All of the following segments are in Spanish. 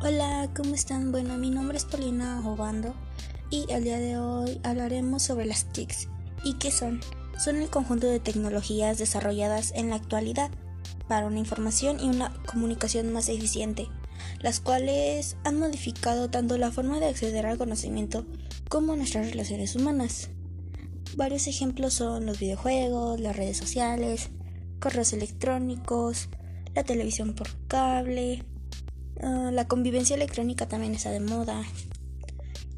Hola, ¿cómo están? Bueno, mi nombre es Paulina Obando y el día de hoy hablaremos sobre las TICs. ¿Y qué son? Son el conjunto de tecnologías desarrolladas en la actualidad para una información y una comunicación más eficiente, las cuales han modificado tanto la forma de acceder al conocimiento como nuestras relaciones humanas. Varios ejemplos son los videojuegos, las redes sociales, correos electrónicos, la televisión por cable, Ah, la convivencia electrónica también está de moda.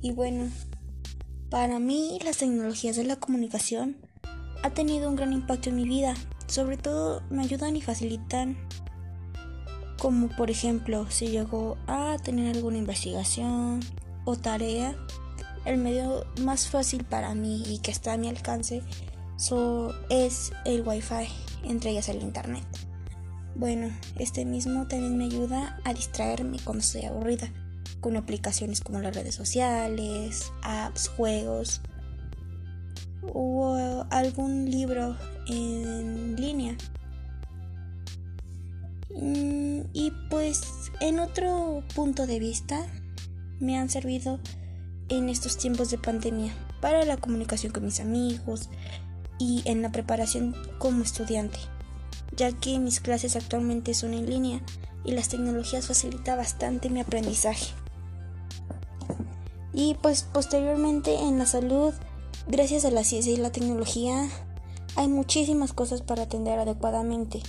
Y bueno, para mí las tecnologías de la comunicación ha tenido un gran impacto en mi vida. Sobre todo me ayudan y facilitan como por ejemplo si llego a tener alguna investigación o tarea, el medio más fácil para mí y que está a mi alcance es el wifi, entre ellas el internet. Bueno, este mismo también me ayuda a distraerme cuando estoy aburrida, con aplicaciones como las redes sociales, apps, juegos o algún libro en línea. Mm, y pues en otro punto de vista me han servido en estos tiempos de pandemia para la comunicación con mis amigos y en la preparación como estudiante ya que mis clases actualmente son en línea y las tecnologías facilitan bastante mi aprendizaje. Y pues posteriormente en la salud, gracias a la ciencia y la tecnología, hay muchísimas cosas para atender adecuadamente,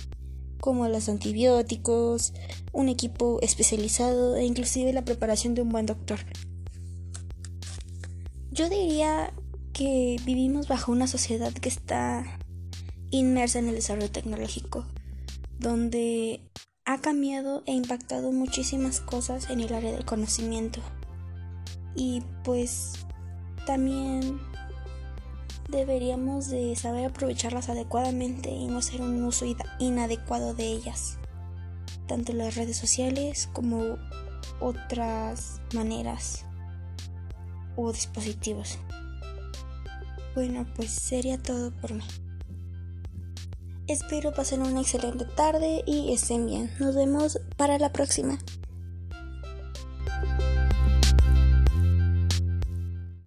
como los antibióticos, un equipo especializado e inclusive la preparación de un buen doctor. Yo diría que vivimos bajo una sociedad que está inmersa en el desarrollo tecnológico, donde ha cambiado e impactado muchísimas cosas en el área del conocimiento. Y pues también deberíamos de saber aprovecharlas adecuadamente y no hacer un uso inadecuado de ellas, tanto las redes sociales como otras maneras o dispositivos. Bueno, pues sería todo por mí. Espero pasen una excelente tarde y estén bien. Nos vemos para la próxima.